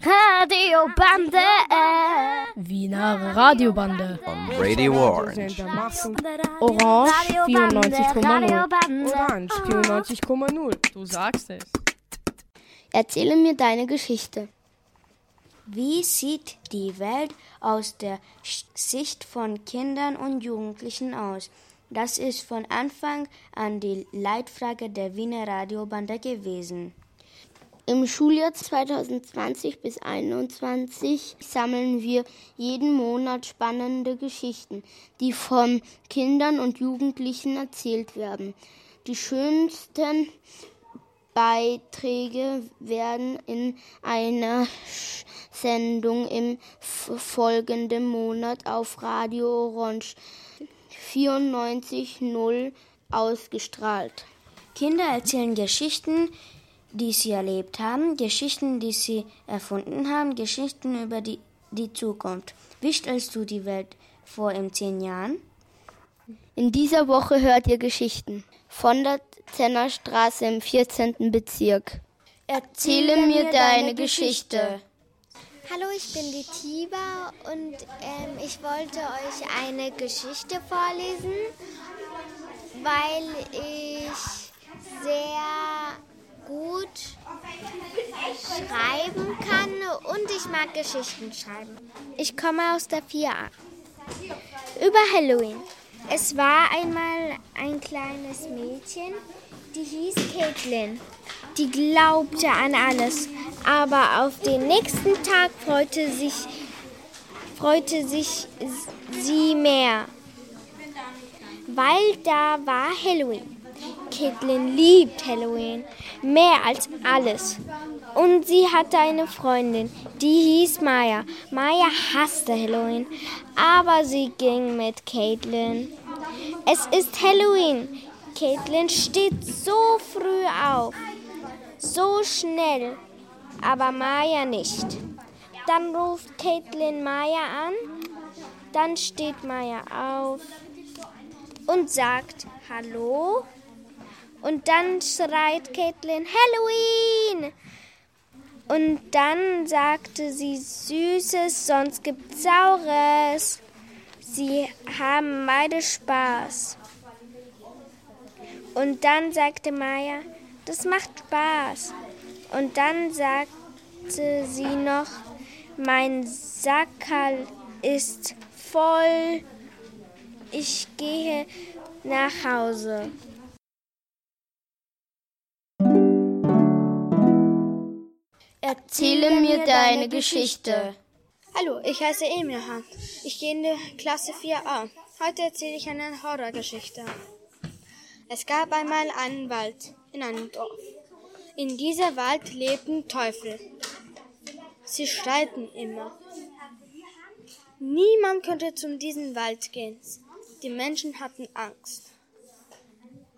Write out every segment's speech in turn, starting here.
Radiobande. Wiener Radiobande. On Radio Orange. Orange 94,0. Orange 94,0. Du sagst es. Erzähle mir deine Geschichte. Wie sieht die Welt aus der Sicht von Kindern und Jugendlichen aus? Das ist von Anfang an die Leitfrage der Wiener Radiobande gewesen. Im Schuljahr 2020 bis 2021 sammeln wir jeden Monat spannende Geschichten, die von Kindern und Jugendlichen erzählt werden. Die schönsten Beiträge werden in einer Sendung im folgenden Monat auf Radio Orange 94.0 ausgestrahlt. Kinder erzählen Geschichten, die sie erlebt haben, Geschichten, die sie erfunden haben, Geschichten über die, die Zukunft. Wie stellst du die Welt vor in zehn Jahren? In dieser Woche hört ihr Geschichten von der Zennerstraße im 14. Bezirk. Erzähle mir deine Geschichte. Hallo, ich bin die Tiba und ähm, ich wollte euch eine Geschichte vorlesen, weil ich sehr gut schreiben kann und ich mag Geschichten schreiben. Ich komme aus der 4a. Über Halloween. Es war einmal ein kleines Mädchen, die hieß Caitlin. Die glaubte an alles, aber auf den nächsten Tag freute sich, freute sich sie mehr, weil da war Halloween. Caitlin liebt Halloween mehr als alles. Und sie hatte eine Freundin, die hieß Maya. Maya hasste Halloween, aber sie ging mit Caitlin. Es ist Halloween. Caitlin steht so früh auf, so schnell, aber Maya nicht. Dann ruft Caitlin Maya an, dann steht Maya auf und sagt Hallo. Und dann schreit Caitlin Halloween. Und dann sagte sie Süßes, sonst gibt's Saures. Sie haben beide Spaß. Und dann sagte Maya, das macht Spaß. Und dann sagte sie noch, mein Sackerl ist voll. Ich gehe nach Hause. Erzähle mir deine Geschichte. Hallo, ich heiße Emilhan. Ich gehe in die Klasse 4a. Heute erzähle ich eine Horrorgeschichte. Es gab einmal einen Wald in einem Dorf. In diesem Wald lebten Teufel. Sie streiten immer. Niemand konnte zu diesem Wald gehen. Die Menschen hatten Angst.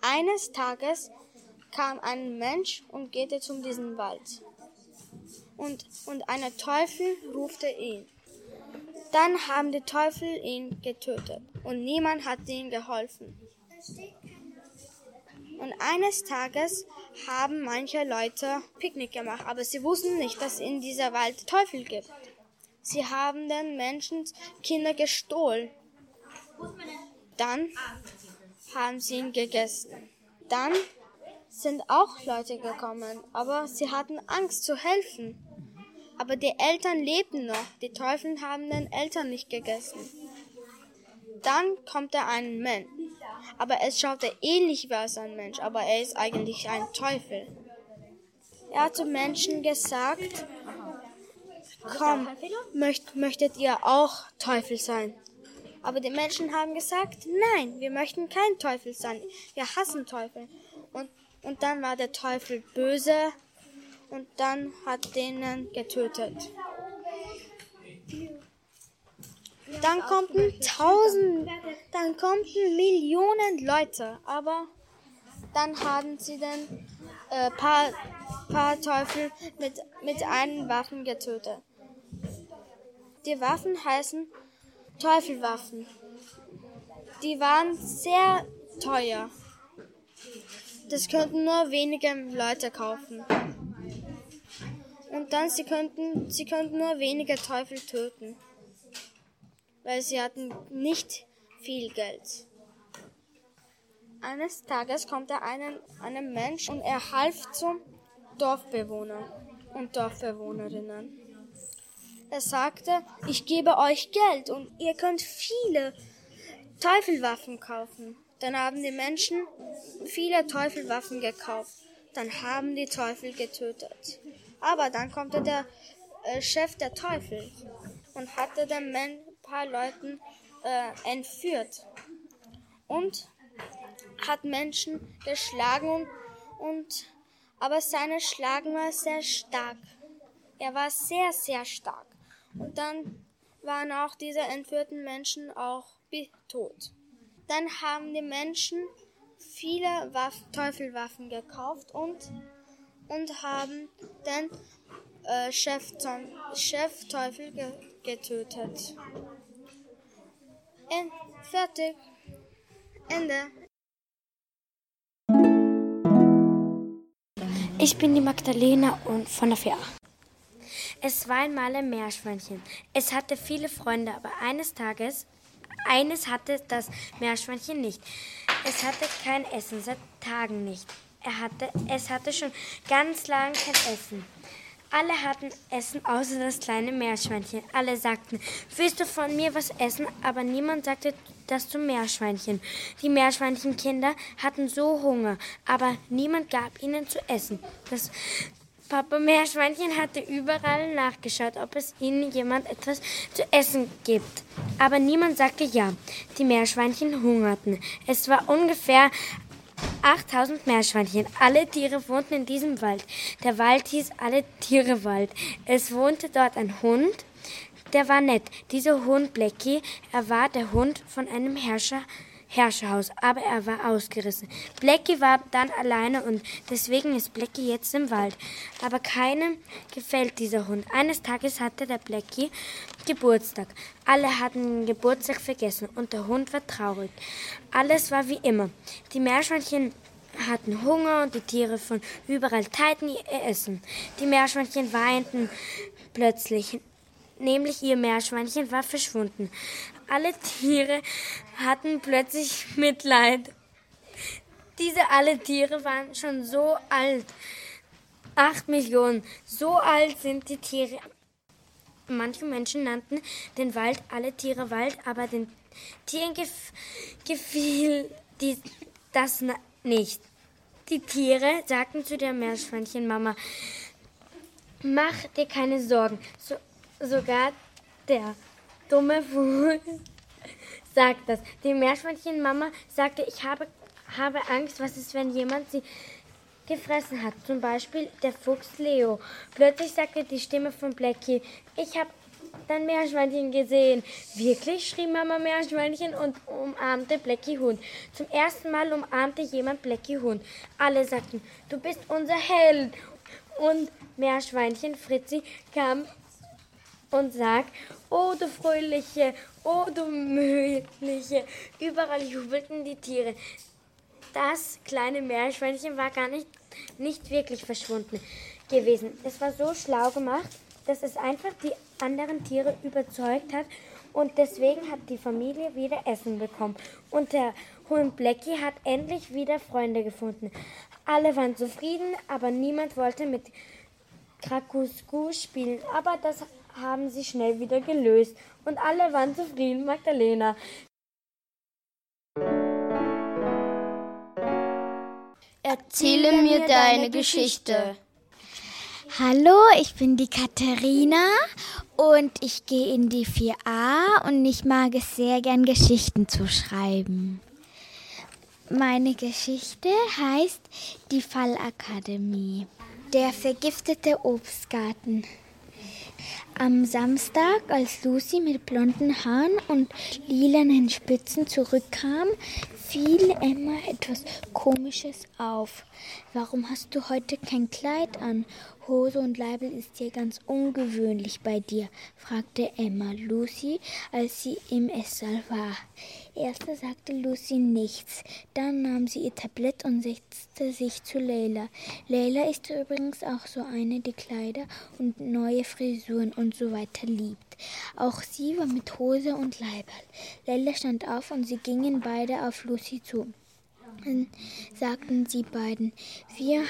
Eines Tages kam ein Mensch und geht zu diesem Wald und, und einer Teufel rufte ihn. Dann haben die Teufel ihn getötet und niemand hat ihm geholfen. Und eines Tages haben manche Leute Picknick gemacht, aber sie wussten nicht, dass in dieser Wald Teufel gibt. Sie haben den Menschen Kinder gestohlen. Dann haben sie ihn gegessen. Dann sind auch Leute gekommen, aber sie hatten Angst zu helfen. Aber die Eltern lebten noch. Die Teufel haben den Eltern nicht gegessen. Dann kommt da ein Mensch. Aber es schaute ähnlich wie ein Mensch, aber er ist eigentlich ein Teufel. Er hat zu Menschen gesagt, komm, möcht, möchtet ihr auch Teufel sein? Aber die Menschen haben gesagt, nein, wir möchten kein Teufel sein. Wir hassen Teufel. Und, und dann war der Teufel böse und dann hat denen getötet. Dann konnten tausend, dann konnten Millionen Leute, aber dann haben sie den äh, paar, paar Teufel mit, mit einem Waffen getötet. Die Waffen heißen Teufelwaffen. Die waren sehr teuer. Das könnten nur wenige Leute kaufen. Und dann sie könnten, sie könnten nur wenige Teufel töten, weil sie hatten nicht viel Geld. Eines Tages kommt er einen, einem Mensch und er half zum Dorfbewohner und Dorfbewohnerinnen. Er sagte, ich gebe euch Geld und ihr könnt viele Teufelwaffen kaufen. Dann haben die Menschen viele Teufelwaffen gekauft. Dann haben die Teufel getötet. Aber dann kommt der äh, Chef der Teufel und hatte den ein paar Leuten äh, entführt und hat Menschen geschlagen und, und aber seine Schlagen war sehr stark. Er war sehr, sehr stark. Und dann waren auch diese entführten Menschen auch tot. Dann haben die Menschen viele Waff Teufelwaffen gekauft und, und haben den äh, Chef, Chef Teufel ge getötet. En fertig. Ende. Ich bin die Magdalena und von der FIA. Es war einmal ein Meerschweinchen. Es hatte viele Freunde, aber eines Tages, eines hatte das Meerschweinchen nicht. Es hatte kein Essen, seit Tagen nicht. Er hatte, es hatte schon ganz lange kein Essen. Alle hatten Essen, außer das kleine Meerschweinchen. Alle sagten, willst du von mir was essen? Aber niemand sagte das zum Meerschweinchen. Die Meerschweinchenkinder hatten so Hunger, aber niemand gab ihnen zu essen. Das Papa Meerschweinchen hatte überall nachgeschaut, ob es ihnen jemand etwas zu essen gibt. Aber niemand sagte ja. Die Meerschweinchen hungerten. Es war ungefähr 8000 Meerschweinchen. Alle Tiere wohnten in diesem Wald. Der Wald hieß Alle Tiere Wald. Es wohnte dort ein Hund, der war nett. Dieser Hund Blackie, er war der Hund von einem Herrscher. Herrscherhaus, aber er war ausgerissen. Blackie war dann alleine und deswegen ist Blackie jetzt im Wald. Aber keinem gefällt dieser Hund. Eines Tages hatte der Blackie Geburtstag. Alle hatten den Geburtstag vergessen und der Hund war traurig. Alles war wie immer. Die Meerschweinchen hatten Hunger und die Tiere von überall teilten ihr Essen. Die Meerschweinchen weinten plötzlich, nämlich ihr Meerschweinchen war verschwunden. Alle Tiere hatten plötzlich Mitleid. Diese alle Tiere waren schon so alt. Acht Millionen. So alt sind die Tiere Manche Menschen nannten den Wald alle Tiere Wald, aber den Tieren gef gefiel die, das nicht. Die Tiere sagten zu der Meerschweinchenmama, mach dir keine Sorgen. So, sogar der dumme Vogel sagt das. Die Meerschweinchenmama sagte, ich habe, habe Angst, was ist, wenn jemand sie gefressen hat. Zum Beispiel der Fuchs Leo. Plötzlich sagte die Stimme von Blackie, ich habe dein Meerschweinchen gesehen. Wirklich, schrie Mama Meerschweinchen und umarmte Blackie Hund. Zum ersten Mal umarmte jemand Blackie Hund. Alle sagten, du bist unser Held. Und Meerschweinchen Fritzi kam und sagt, oh du Fröhliche, oh du Mühliche. Überall jubelten die Tiere. Das kleine Meerschweinchen war gar nicht, nicht wirklich verschwunden gewesen. Es war so schlau gemacht, dass es einfach die anderen Tiere überzeugt hat und deswegen hat die Familie wieder Essen bekommen. Und der Hund Blackie hat endlich wieder Freunde gefunden. Alle waren zufrieden, aber niemand wollte mit Krakusku spielen. Aber das haben sie schnell wieder gelöst und alle waren zufrieden. Magdalena. Erzähle mir deine Geschichte. Hallo, ich bin die Katharina und ich gehe in die 4a und ich mag es sehr gern, Geschichten zu schreiben. Meine Geschichte heißt Die Fallakademie. Der vergiftete Obstgarten. Am Samstag, als Lucy mit blonden Haaren und lilanen Spitzen zurückkam, fiel Emma etwas Komisches auf. Warum hast du heute kein Kleid an? Hose und Leibel ist ja ganz ungewöhnlich bei dir, fragte Emma Lucy, als sie im Esssaal war. Erst sagte Lucy nichts, dann nahm sie ihr Tablett und setzte sich zu Leila. Leila ist übrigens auch so eine, die Kleider und neue Frisuren und so weiter liebt. Auch sie war mit Hose und Leibel. Leila stand auf und sie gingen beide auf Lucy zu sagten sie beiden. Wir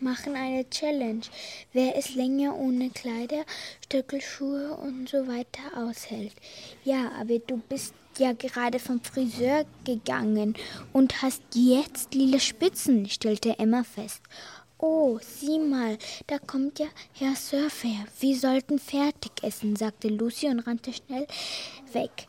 machen eine Challenge. Wer es länger ohne Kleider, Stöckelschuhe und so weiter aushält. Ja, aber du bist ja gerade vom Friseur gegangen und hast jetzt lila Spitzen, stellte Emma fest. Oh, sieh mal, da kommt ja Herr Surfer. Wir sollten fertig essen, sagte Lucy und rannte schnell weg.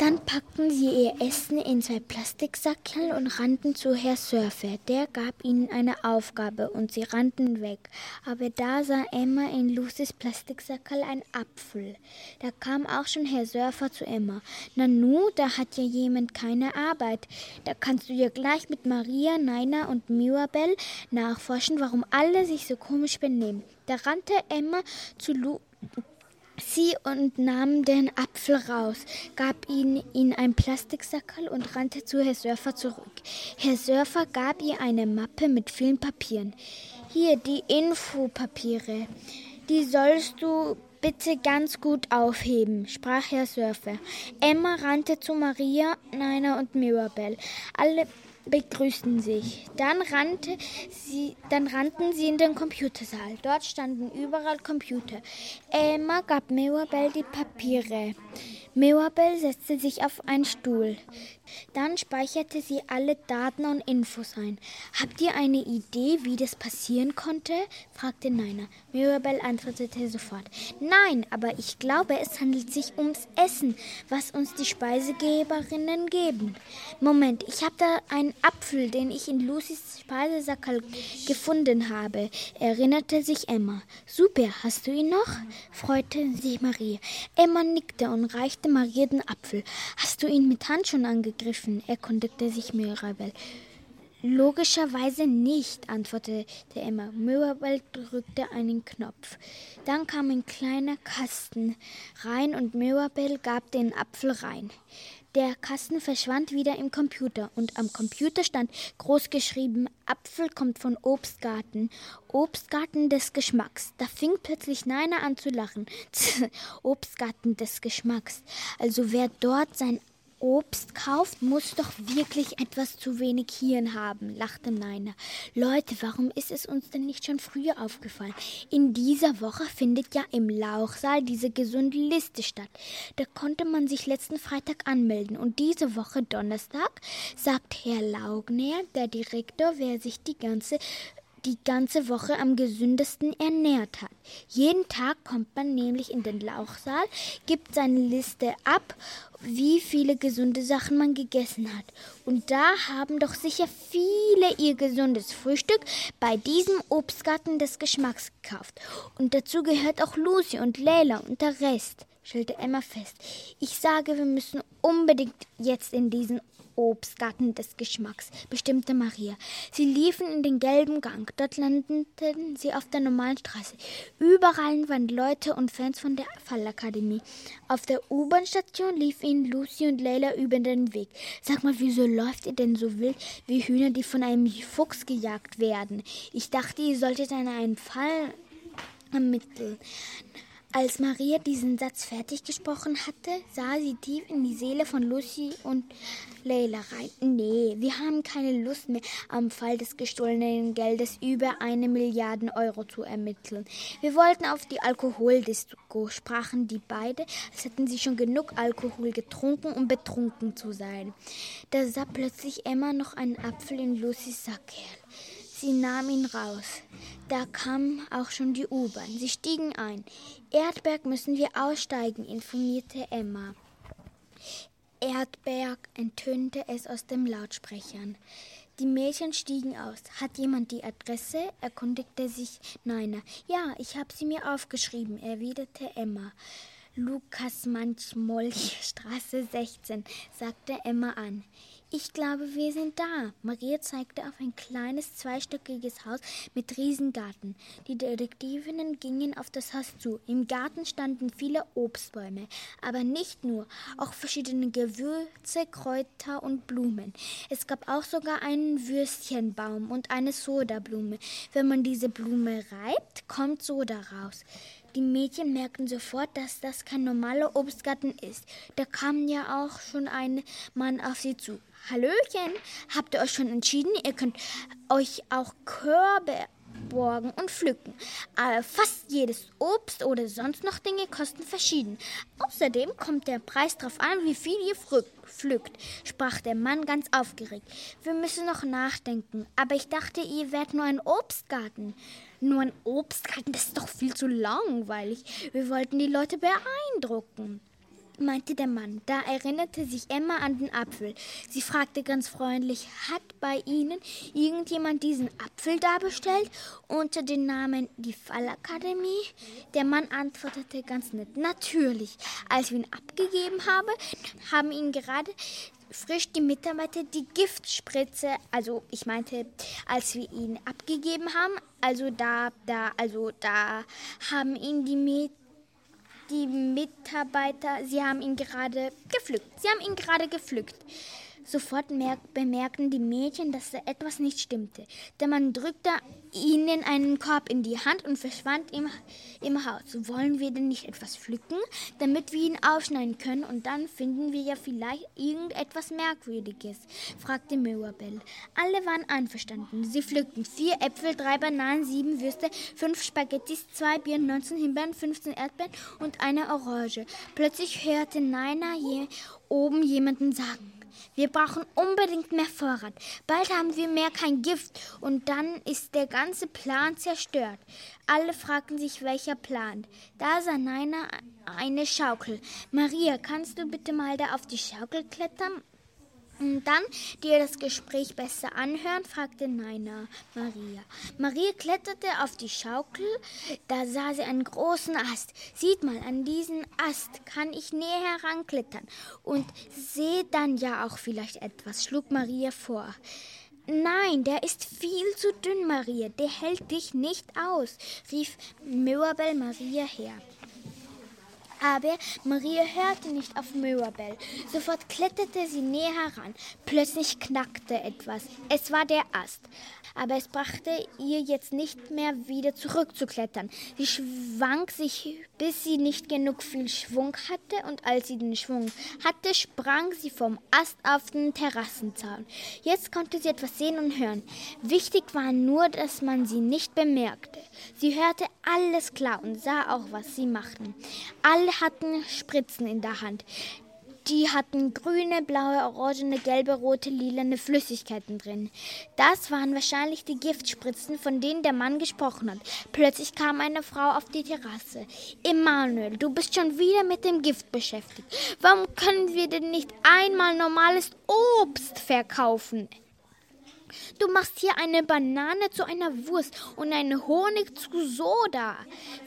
Dann packten sie ihr Essen in zwei Plastiksackerl und rannten zu Herr Surfer. Der gab ihnen eine Aufgabe und sie rannten weg. Aber da sah Emma in Lucys Plastiksackerl ein Apfel. Da kam auch schon Herr Surfer zu Emma. Nanu, da hat ja jemand keine Arbeit. Da kannst du ja gleich mit Maria, Naina und Mirabel nachforschen, warum alle sich so komisch benehmen. Da rannte Emma zu Lu sie und nahm den Apfel raus, gab ihn in ein Plastiksackerl und rannte zu Herr Surfer zurück. Herr Surfer gab ihr eine Mappe mit vielen Papieren. Hier die Infopapiere. Die sollst du bitte ganz gut aufheben, sprach Herr Surfer. Emma rannte zu Maria, Nina und Mirabel. Alle begrüßten sich. Dann, rannte sie, dann rannten sie in den Computersaal. Dort standen überall Computer. Emma gab Mirabel die Papiere. Mirabel setzte sich auf einen Stuhl. Dann speicherte sie alle Daten und Infos ein. Habt ihr eine Idee, wie das passieren konnte? fragte Nina. Mirabel antwortete sofort. Nein, aber ich glaube, es handelt sich ums Essen, was uns die Speisegeberinnen geben. Moment, ich habe da einen Apfel, den ich in Lucys Speisesackerl gefunden habe, erinnerte sich Emma. Super, hast du ihn noch? freute sich Maria. Emma nickte und reichte Maria den Apfel. Hast du ihn mit Handschuhen angegriffen? erkundigte sich Mirabel. Logischerweise nicht, antwortete Emma. Mirabel drückte einen Knopf. Dann kam ein kleiner Kasten rein und Mirabel gab den Apfel rein. Der Kasten verschwand wieder im Computer und am Computer stand groß geschrieben: Apfel kommt von Obstgarten. Obstgarten des Geschmacks. Da fing plötzlich Neiner an zu lachen. Obstgarten des Geschmacks. Also wer dort sein Obst kauft, muss doch wirklich etwas zu wenig Hirn haben, lachte Neiner. Leute, warum ist es uns denn nicht schon früher aufgefallen? In dieser Woche findet ja im Lauchsaal diese gesunde Liste statt. Da konnte man sich letzten Freitag anmelden und diese Woche Donnerstag sagt Herr Laugner, der Direktor, wer sich die ganze die ganze Woche am gesündesten ernährt hat. Jeden Tag kommt man nämlich in den Lauchsaal, gibt seine Liste ab, wie viele gesunde Sachen man gegessen hat. Und da haben doch sicher viele ihr gesundes Frühstück bei diesem Obstgarten des Geschmacks gekauft. Und dazu gehört auch Lucy und Leila und der Rest stellte Emma fest. Ich sage, wir müssen unbedingt jetzt in diesen Obstgarten des Geschmacks, bestimmte Maria. Sie liefen in den gelben Gang. Dort landeten sie auf der normalen Straße. Überall waren Leute und Fans von der Fallakademie. Auf der U-Bahn-Station lief ihnen Lucy und Leila über den Weg. Sag mal, wieso läuft ihr denn so wild wie Hühner, die von einem Fuchs gejagt werden? Ich dachte, ihr solltet einen Fall ermitteln. Als Maria diesen Satz fertig gesprochen hatte, sah sie tief in die Seele von Lucy und Leila rein. Nee, wir haben keine Lust mehr, am Fall des gestohlenen Geldes über eine Milliarde Euro zu ermitteln. Wir wollten auf die Alkoholdisco, sprachen die beide, als hätten sie schon genug Alkohol getrunken, um betrunken zu sein. Da sah plötzlich Emma noch einen Apfel in Lucys Sackerl. Sie nahm ihn raus. Da kam auch schon die U-Bahn. Sie stiegen ein. Erdberg müssen wir aussteigen, informierte Emma. Erdberg enttönte es aus den Lautsprechern. Die Mädchen stiegen aus. Hat jemand die Adresse? erkundigte sich Neiner. Ja, ich habe sie mir aufgeschrieben, erwiderte Emma. Lukas Manchmolch, Straße 16, sagte Emma an. Ich glaube, wir sind da. Maria zeigte auf ein kleines zweistöckiges Haus mit Riesengarten. Die Detektivinnen gingen auf das Haus zu. Im Garten standen viele Obstbäume, aber nicht nur, auch verschiedene Gewürze, Kräuter und Blumen. Es gab auch sogar einen Würstchenbaum und eine Sodablume. Wenn man diese Blume reibt, kommt Soda raus. Die Mädchen merkten sofort, dass das kein normaler Obstgarten ist. Da kam ja auch schon ein Mann auf sie zu. Hallöchen, habt ihr euch schon entschieden? Ihr könnt euch auch Körbe borgen und pflücken. Aber fast jedes Obst oder sonst noch Dinge kosten verschieden. Außerdem kommt der Preis darauf an, wie viel ihr pflückt, sprach der Mann ganz aufgeregt. Wir müssen noch nachdenken, aber ich dachte, ihr wärt nur ein Obstgarten. Nur ein Obstgarten, das ist doch viel zu langweilig. Wir wollten die Leute beeindrucken meinte der Mann. Da erinnerte sich Emma an den Apfel. Sie fragte ganz freundlich, hat bei Ihnen irgendjemand diesen Apfel da bestellt unter dem Namen die Fallakademie? Der Mann antwortete ganz nett, natürlich. Als wir ihn abgegeben haben, haben ihn gerade frisch die Mitarbeiter die Giftspritze, also ich meinte, als wir ihn abgegeben haben, also da, da, also da haben ihn die Mitarbeiter die Mitarbeiter, sie haben ihn gerade gepflückt. Sie haben ihn gerade gepflückt. Sofort bemerkten die Mädchen, dass da etwas nicht stimmte. Der Mann drückte ihnen einen Korb in die Hand und verschwand im, im Haus. Wollen wir denn nicht etwas pflücken, damit wir ihn aufschneiden können und dann finden wir ja vielleicht irgendetwas Merkwürdiges? fragte Mirabel. Alle waren einverstanden. Sie pflückten vier Äpfel, drei Bananen, sieben Würste, fünf Spaghettis, zwei Birnen, 19 Himbeeren, 15 Erdbeeren und eine Orange. Plötzlich hörte Naina je oben jemanden sagen. Wir brauchen unbedingt mehr Vorrat. Bald haben wir mehr kein Gift und dann ist der ganze Plan zerstört. Alle fragten sich, welcher Plan. Da sah Naina eine Schaukel. Maria, kannst du bitte mal da auf die Schaukel klettern? Und dann dir das Gespräch besser anhören? fragte Naina Maria. Maria kletterte auf die Schaukel, da sah sie einen großen Ast. Sieht mal, an diesen Ast kann ich näher heranklettern und sehe dann ja auch vielleicht etwas, schlug Maria vor. Nein, der ist viel zu dünn, Maria, der hält dich nicht aus, rief Mirabel Maria her. Aber Maria hörte nicht auf Mirabel. Sofort kletterte sie näher heran. Plötzlich knackte etwas. Es war der Ast aber es brachte ihr jetzt nicht mehr wieder zurückzuklettern. Sie schwang sich, bis sie nicht genug viel Schwung hatte, und als sie den Schwung hatte, sprang sie vom Ast auf den Terrassenzaun. Jetzt konnte sie etwas sehen und hören. Wichtig war nur, dass man sie nicht bemerkte. Sie hörte alles klar und sah auch, was sie machten. Alle hatten Spritzen in der Hand. Die hatten grüne, blaue, orangene, gelbe, rote, lilane Flüssigkeiten drin. Das waren wahrscheinlich die Giftspritzen, von denen der Mann gesprochen hat. Plötzlich kam eine Frau auf die Terrasse. Emanuel, du bist schon wieder mit dem Gift beschäftigt. Warum können wir denn nicht einmal normales Obst verkaufen? Du machst hier eine Banane zu einer Wurst und einen Honig zu Soda.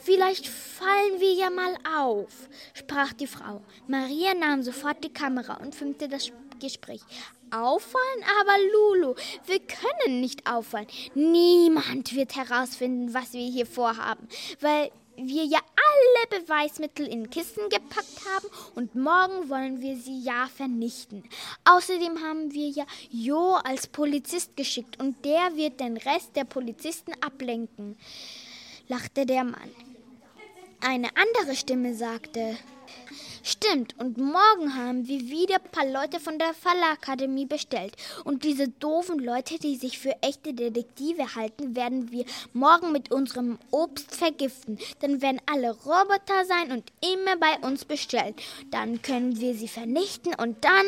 Vielleicht fallen wir ja mal auf, sprach die Frau. Maria nahm sofort die Kamera und filmte das Gespräch. Auffallen? Aber Lulu, wir können nicht auffallen. Niemand wird herausfinden, was wir hier vorhaben, weil wir ja alle Beweismittel in Kisten gepackt haben und morgen wollen wir sie ja vernichten. Außerdem haben wir ja Jo als Polizist geschickt und der wird den Rest der Polizisten ablenken, lachte der Mann. Eine andere Stimme sagte, Stimmt, und morgen haben wir wieder ein paar Leute von der Fallakademie bestellt. Und diese doofen Leute, die sich für echte Detektive halten, werden wir morgen mit unserem Obst vergiften. Dann werden alle Roboter sein und immer bei uns bestellt. Dann können wir sie vernichten und dann,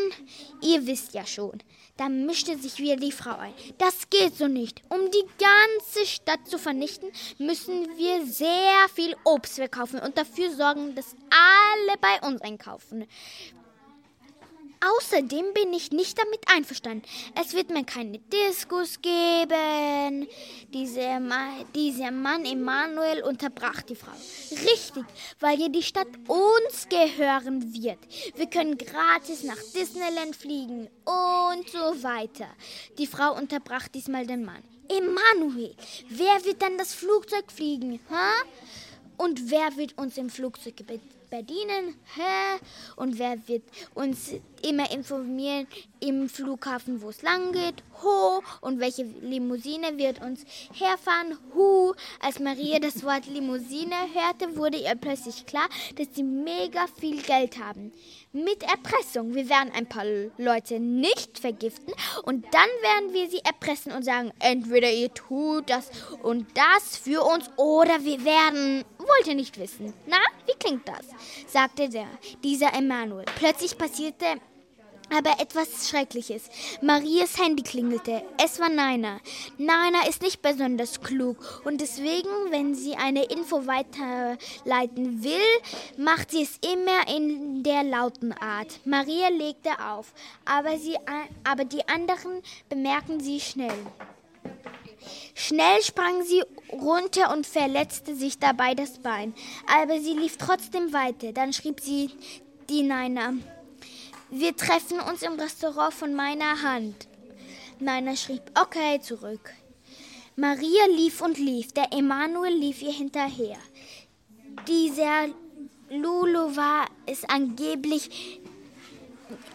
ihr wisst ja schon. Da mischte sich wieder die Frau ein. Das geht so nicht. Um die ganze Stadt zu vernichten, müssen wir sehr viel Obst verkaufen und dafür sorgen, dass alle bei uns einkaufen. Außerdem bin ich nicht damit einverstanden. Es wird mir keine Diskus geben. Dieser, Ma dieser Mann Emanuel unterbrach die Frau. Richtig, weil ja die Stadt uns gehören wird. Wir können gratis nach Disneyland fliegen und so weiter. Die Frau unterbrach diesmal den Mann. Emanuel, wer wird dann das Flugzeug fliegen? Hä? Und wer wird uns im Flugzeug bedienen? Hä? Und wer wird uns immer informieren im Flughafen, wo es lang geht? Ho. Und welche Limousine wird uns herfahren? Hu. Als Maria das Wort Limousine hörte, wurde ihr plötzlich klar, dass sie mega viel Geld haben. Mit Erpressung. Wir werden ein paar Leute nicht vergiften und dann werden wir sie erpressen und sagen, entweder ihr tut das und das für uns oder wir werden. Wollt ihr nicht wissen? Na, wie klingt das? Sagte der, dieser Emanuel. Plötzlich passierte aber etwas Schreckliches. Marias Handy klingelte. Es war Naina. Naina ist nicht besonders klug und deswegen, wenn sie eine Info weiterleiten will, macht sie es immer in der lauten Art. Maria legte auf, aber, sie, aber die anderen bemerken sie schnell. Schnell sprang sie runter und verletzte sich dabei das Bein. Aber sie lief trotzdem weiter. Dann schrieb sie die Naina. Wir treffen uns im Restaurant von meiner Hand. Naina schrieb okay zurück. Maria lief und lief. Der Emanuel lief ihr hinterher. Dieser Lulu war es angeblich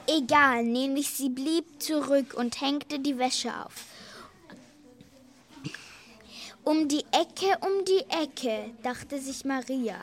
egal, nämlich sie blieb zurück und hängte die Wäsche auf. Um die Ecke, um die Ecke, dachte sich Maria.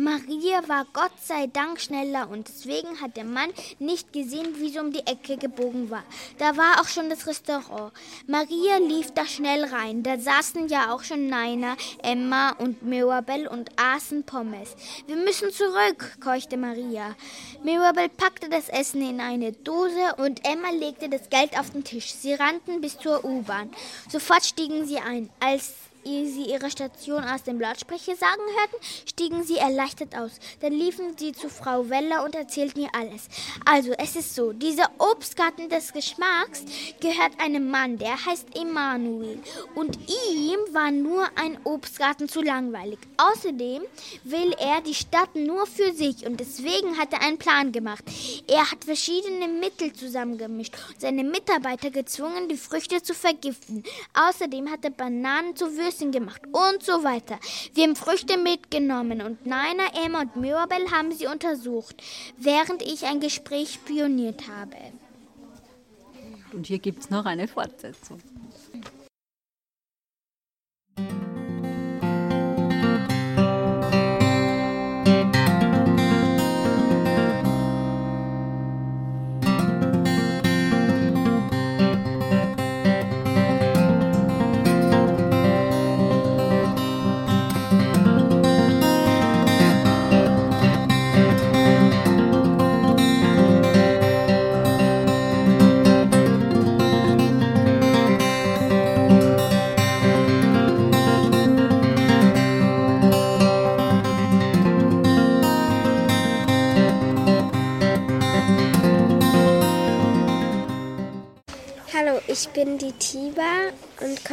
Maria war Gott sei Dank schneller und deswegen hat der Mann nicht gesehen, wie sie um die Ecke gebogen war. Da war auch schon das Restaurant. Maria lief da schnell rein. Da saßen ja auch schon Naina, Emma und Mirabel und aßen Pommes. Wir müssen zurück, keuchte Maria. Mirabel packte das Essen in eine Dose und Emma legte das Geld auf den Tisch. Sie rannten bis zur U-Bahn. Sofort stiegen sie ein. Als sie ihre Station aus dem Lautsprecher sagen hörten, stiegen sie erleichtert aus. Dann liefen sie zu Frau Weller und erzählten ihr alles. Also, es ist so, dieser Obstgarten des Geschmacks gehört einem Mann, der heißt Emanuel. Und ihm war nur ein Obstgarten zu langweilig. Außerdem will er die Stadt nur für sich und deswegen hat er einen Plan gemacht. Er hat verschiedene Mittel zusammengemischt und seine Mitarbeiter gezwungen, die Früchte zu vergiften. Außerdem hat er Bananen zu Würsten Würstchen gemacht und so weiter. Wir haben Früchte mitgenommen und Naina, Emma und Mirabel haben sie untersucht, während ich ein Gespräch spioniert habe. Und hier gibt es noch eine Fortsetzung.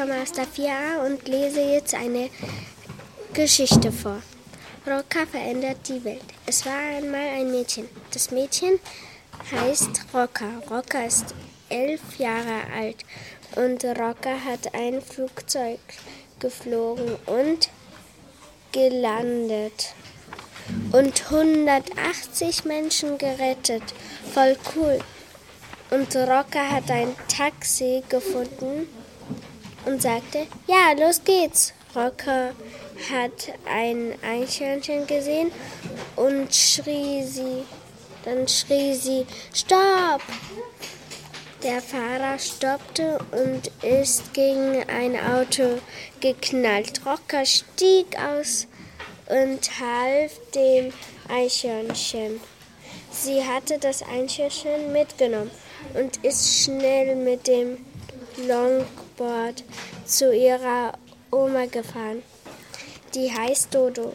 Der 4a und lese jetzt eine Geschichte vor. Rocca verändert die Welt. Es war einmal ein Mädchen. Das Mädchen heißt Rocca. Rocca ist elf Jahre alt und Rocca hat ein Flugzeug geflogen und gelandet und 180 Menschen gerettet. Voll cool. Und Rocker hat ein Taxi gefunden und sagte, ja, los geht's. Rocker hat ein Eichhörnchen gesehen und schrie sie, dann schrie sie, stopp! Der Fahrer stoppte und ist gegen ein Auto geknallt. Rocker stieg aus und half dem Eichhörnchen. Sie hatte das Eichhörnchen mitgenommen und ist schnell mit dem Longboard zu ihrer Oma gefahren. Die heißt Dodo.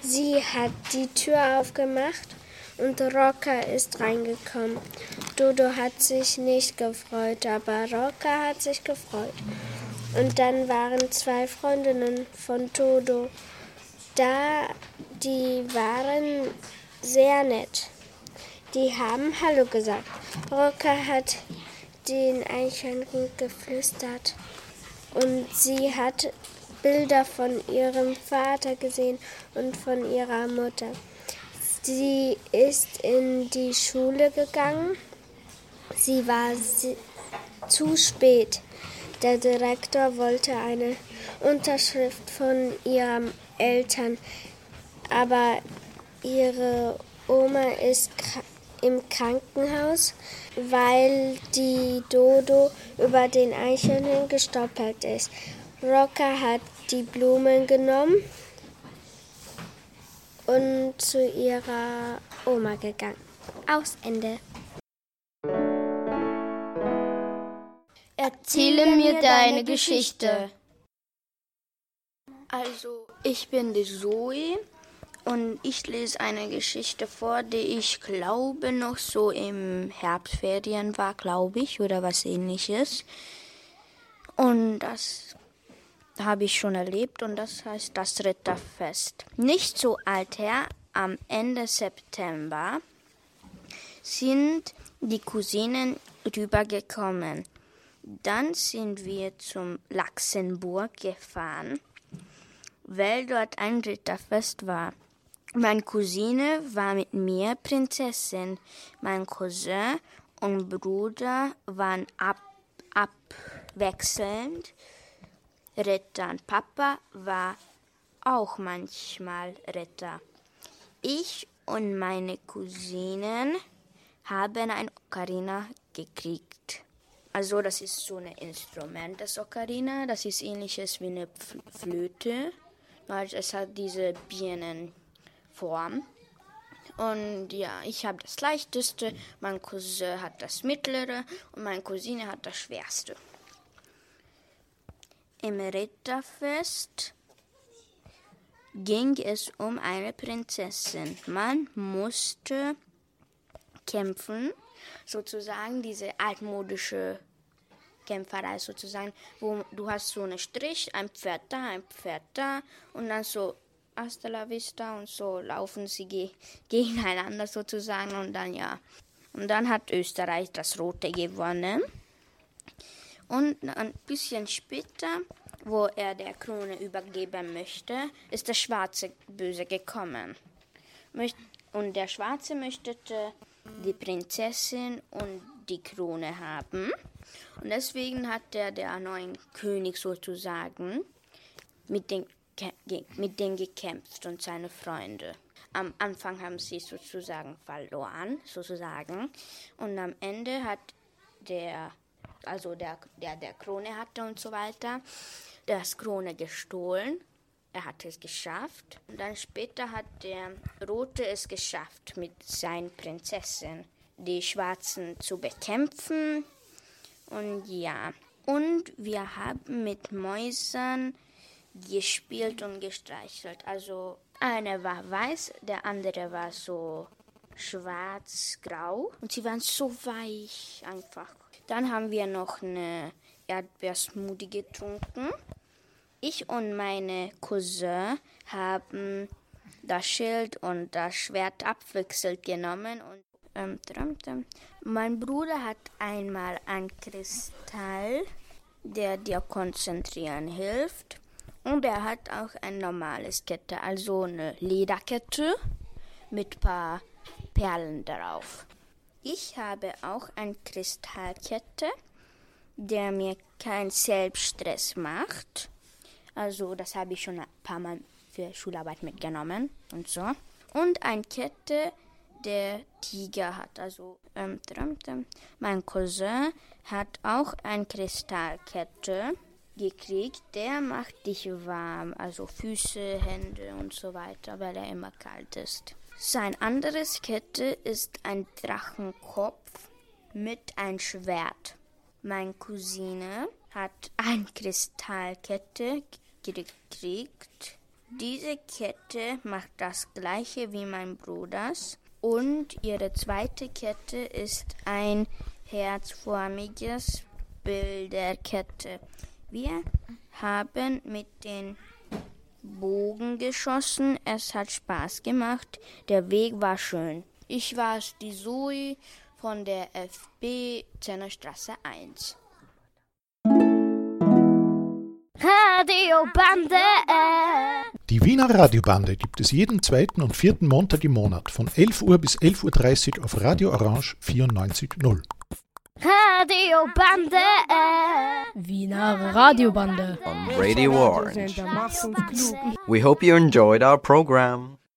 Sie hat die Tür aufgemacht und Rocker ist reingekommen. Dodo hat sich nicht gefreut, aber Rocker hat sich gefreut. Und dann waren zwei Freundinnen von Dodo da, die waren sehr nett. Die haben Hallo gesagt. Rocker hat den Eichhörnchen geflüstert und sie hat Bilder von ihrem Vater gesehen und von ihrer Mutter. Sie ist in die Schule gegangen. Sie war zu spät. Der Direktor wollte eine Unterschrift von ihren Eltern, aber ihre Oma ist im Krankenhaus, weil die Dodo über den Eichhörnchen gestolpert ist. Rocker hat die Blumen genommen und zu ihrer Oma gegangen. Aus Ende. Erzähle mir deine Geschichte. Also, ich bin die Zoe und ich lese eine Geschichte vor, die ich glaube noch so im Herbstferien war, glaube ich, oder was ähnliches. Und das habe ich schon erlebt und das heißt das Ritterfest. Nicht so alt her, am Ende September sind die Cousinen rübergekommen. Dann sind wir zum Luxemburg gefahren, weil dort ein Ritterfest war. Meine Cousine war mit mir Prinzessin. Mein Cousin und Bruder waren ab, abwechselnd Ritter. Papa war auch manchmal Ritter. Ich und meine Cousinen haben ein Ocarina gekriegt. Also das ist so ein Instrument, das Ocarina. Das ist ähnliches wie eine Flöte. Es hat diese Bienenform. Und ja, ich habe das leichteste, mein Cousin hat das mittlere und meine Cousine hat das schwerste. Im Ritterfest ging es um eine Prinzessin. Man musste kämpfen, sozusagen diese altmodische Kämpferei sozusagen, wo du hast so einen Strich, ein Pferd da, ein Pferd da und dann so hasta la vista und so laufen sie ge gegeneinander sozusagen und dann ja. Und dann hat Österreich das Rote gewonnen. Und ein bisschen später, wo er der Krone übergeben möchte, ist der schwarze Böse gekommen. Und der Schwarze möchte die Prinzessin und die Krone haben. Und deswegen hat er der neuen König sozusagen mit den, mit denen gekämpft und seine Freunde. Am Anfang haben sie sozusagen verloren, sozusagen. Und am Ende hat der also der, der, der Krone hatte und so weiter, das Krone gestohlen. Er hat es geschafft. Und dann später hat der Rote es geschafft, mit seinen Prinzessin die Schwarzen zu bekämpfen. Und ja. Und wir haben mit Mäusern gespielt und gestreichelt. Also eine war weiß, der andere war so schwarz-grau. Und sie waren so weich einfach. Dann haben wir noch eine Erdbeersmoothie getrunken. Ich und meine Cousin haben das Schild und das Schwert abwechselnd genommen. Und, ähm, drum, drum. Mein Bruder hat einmal ein Kristall, der dir konzentrieren hilft. Und er hat auch ein normales Kette, also eine Lederkette mit paar Perlen darauf. Ich habe auch eine Kristallkette, der mir keinen Selbststress macht. Also das habe ich schon ein paar Mal für Schularbeit mitgenommen und so. Und eine Kette, der Tiger hat. Also ähm, mein Cousin hat auch eine Kristallkette gekriegt. Der macht dich warm, also Füße, Hände und so weiter, weil er immer kalt ist. Sein anderes Kette ist ein Drachenkopf mit ein Schwert. Meine Cousine hat eine Kristallkette gekriegt. Diese Kette macht das gleiche wie mein Bruders. Und ihre zweite Kette ist ein herzförmiges Bilderkette. Wir haben mit den Bogen geschossen. Es hat Spaß gemacht. Der Weg war schön. Ich war die Zoe von der FB Zennerstraße 1. Radiobande. Die Wiener Radiobande gibt es jeden zweiten und vierten Montag im Monat von 11 Uhr bis 11.30 Uhr auf Radio Orange 94.0. Radiobande. Wiener Radiobande. On Radio Orange. We hope you enjoyed our program.